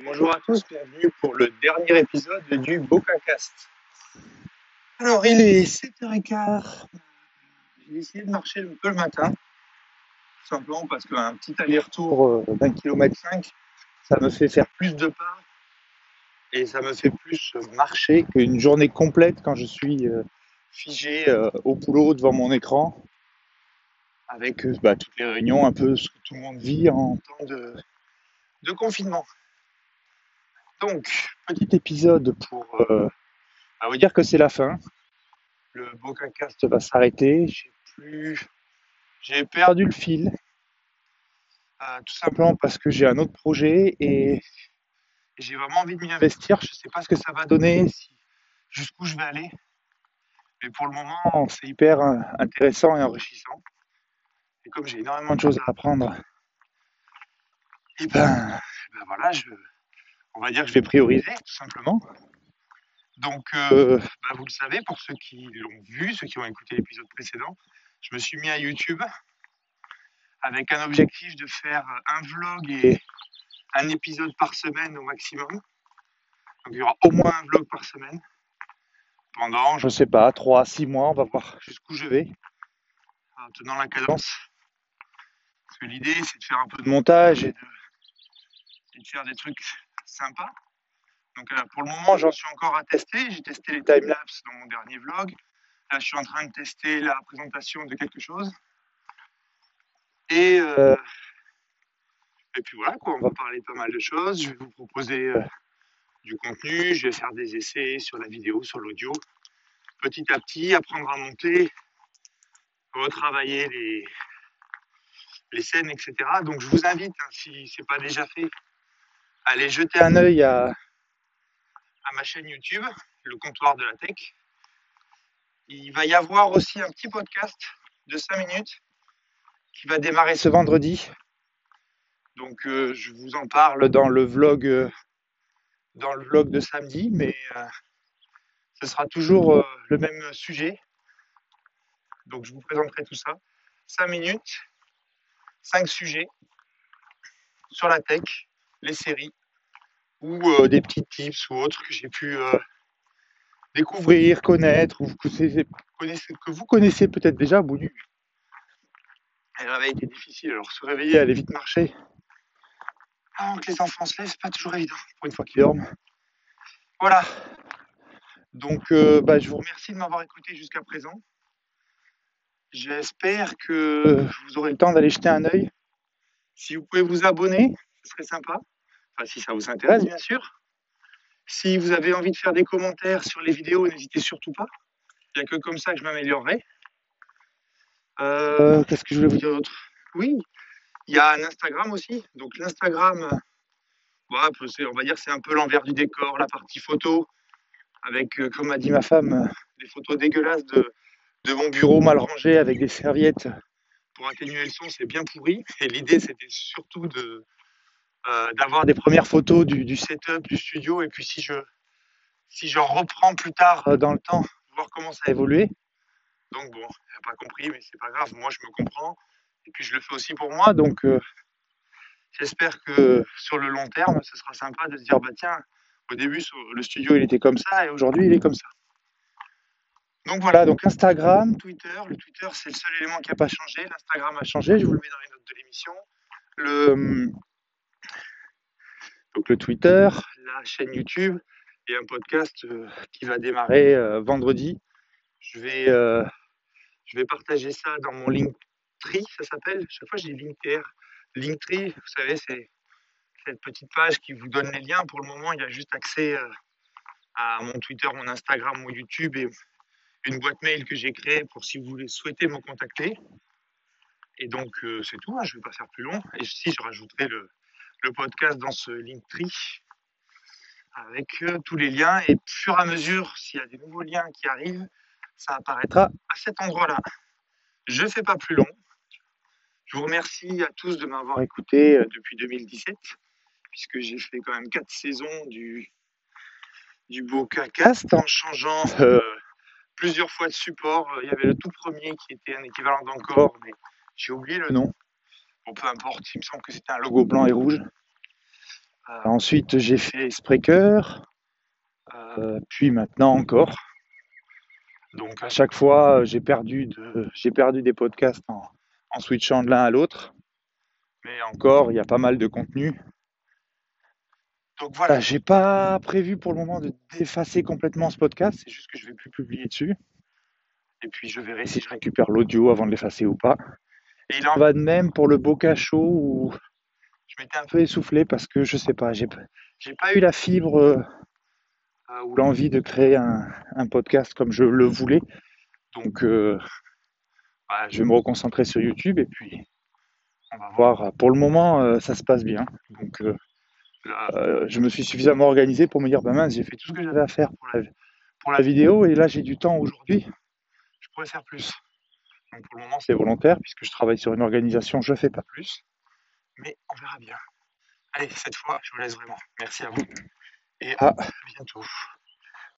Bonjour à tous, bienvenue pour le dernier épisode du BocaCast. Alors, il est 7h15. J'ai décidé de marcher un peu le matin. Tout simplement parce qu'un petit aller-retour euh, d'un kilomètre 5, ça me fait faire plus de pas et ça me fait plus marcher qu'une journée complète quand je suis euh, figé euh, au boulot devant mon écran avec bah, toutes les réunions, un peu ce que tout le monde vit en temps de confinement. Donc, petit épisode pour euh, vous dire que c'est la fin. Le Bocacast va s'arrêter. J'ai perdu le fil. Euh, tout simplement parce que j'ai un autre projet et, j'ai vraiment envie de m'y investir. Je ne sais pas ce que ça va donner, jusqu'où je vais aller. Mais pour le moment, c'est hyper euh, intéressant et enrichissant. Et comme j'ai énormément de choses à apprendre, et ben, ben voilà, je, on va dire que je vais prioriser tout simplement. Donc, euh, ben vous le savez, pour ceux qui l'ont vu, ceux qui ont écouté l'épisode précédent, je me suis mis à YouTube avec un objectif de faire un vlog et un épisode par semaine au maximum. Donc il y aura au moins un vlog par semaine pendant, je sais pas, 3 à 6 mois, on va voir jusqu'où je vais en tenant la cadence. Parce que l'idée c'est de faire un peu de montage et de et de faire des trucs sympas. Donc euh, pour le moment, j'en suis encore à tester. J'ai testé les timelapses dans mon dernier vlog. Là, je suis en train de tester la présentation de quelque chose. Et, euh, et puis voilà, quoi, on va parler pas mal de choses. Je vais vous proposer euh, du contenu. Je vais faire des essais sur la vidéo, sur l'audio. Petit à petit, apprendre à monter, retravailler les, les scènes, etc. Donc je vous invite, hein, si ce n'est pas déjà fait, allez jeter un œil à, ma chaîne YouTube, le comptoir de la tech. Il va y avoir aussi un petit podcast de 5 minutes qui va démarrer ce vendredi. Donc euh, je vous en parle dans le vlog euh, de samedi, mais euh, ce sera toujours le même sujet. Donc je vous présenterai tout ça. 5 minutes, 5 sujets sur la tech, les séries ou euh, des petits tips ou autres que j'ai pu euh, découvrir, connaître ou que vous connaissez, peut-être déjà au. Le réveil était difficile, alors se réveiller, aller vite marcher. Avant que les enfants se lèvent, c'est pas toujours évident pour une fois qu'ils dorment. Voilà. Donc, euh, bah, je vous remercie de m'avoir écouté jusqu'à présent. J'espère que vous aurez le temps d'aller jeter un œil. Si vous pouvez vous abonner, ce serait sympa si ça vous intéresse, bien sûr. Si vous avez envie de faire des commentaires sur les vidéos, n'hésitez surtout pas. Il n'y a que comme ça que je m'améliorerai. Euh, qu'est-ce que je voulais vous dire d'autre? Oui, il y a un Instagram aussi. Donc l'Instagram, on va dire c'est un peu l'envers du décor, la partie photo, avec, euh, comme a dit ma femme, des photos dégueulasses de, mon bureau mal rangé avec des serviettes pour atténuer le son, c'est bien pourri. Et l'idée, c'était surtout de, d'avoir des premières photos du, setup, du studio, et puis si je, si je reprends plus tard euh, dans le temps, voir comment ça a évolué. Donc bon, il n'a pas compris, mais c'est pas grave, moi je me comprends, et puis je le fais aussi pour moi, donc euh, j'espère que sur le long terme, ce sera sympa de se dire, bah tiens, au début le studio il était comme ça, et aujourd'hui il est comme ça. Donc voilà, donc Instagram, Twitter, le Twitter c'est le seul élément qui n'a pas changé, l'Instagram a changé, je vous le mets dans les notes de l'émission. Le, donc le Twitter, la chaîne YouTube et un podcast euh, qui va démarrer euh, vendredi. Je vais, euh, je vais partager ça dans mon Linktree, ça s'appelle. Chaque fois, dis Linktree. Linktree, vous savez, c'est cette petite page qui vous donne les liens. Pour le moment, il y a juste accès à mon Twitter, mon Instagram, mon YouTube et une boîte mail que j'ai créée pour si vous souhaitez me contacter. Et donc, c'est tout, hein, je ne vais pas faire plus long. Et si, je rajouterai le, le podcast dans ce Linktree avec euh, tous les liens et fur et à mesure, s'il y a des nouveaux liens qui arrivent, ça apparaîtra à cet endroit-là. Je ne fais pas plus long. Je vous remercie à tous de m'avoir écouté euh, depuis 2017, puisque j'ai fait quand même quatre saisons du, du Cast en changeant euh, plusieurs fois de support. Il y avait le tout premier qui était un équivalent d'encore, mais j'ai oublié le nom. Bon, peu importe, il me semble que c'était un logo blanc et rouge. Euh, ensuite, j'ai fait Spreaker, euh, puis maintenant encore. Donc à chaque fois, j'ai perdu, de, j'ai perdu des podcasts en, en switchant de l'un à l'autre. Mais encore, il y a pas mal de contenu. Donc voilà, j'ai pas prévu pour le moment de d'effacer complètement ce podcast, c'est juste que je vais plus publier dessus. Et puis je verrai si je récupère l'audio avant de l'effacer ou pas. Et il en va de même pour le Boca Show où je m'étais un peu essoufflé parce que je sais pas, j'ai pas eu la fibre euh, ou l'envie de créer un, un podcast comme je le voulais. Donc euh, bah, je vais me reconcentrer sur YouTube et puis on va voir. Pour le moment, euh, ça se passe bien. Donc je me suis suffisamment organisé pour me dire, bah mince, j'ai fait tout ce que j'avais à faire pour la, pour la vidéo et là j'ai du temps aujourd'hui. Je pourrais faire plus. Donc pour le moment, c'est volontaire puisque je travaille sur une organisation, je fais pas plus. Mais on verra bien. Allez, cette fois, je vous laisse vraiment. Merci à vous et à bientôt.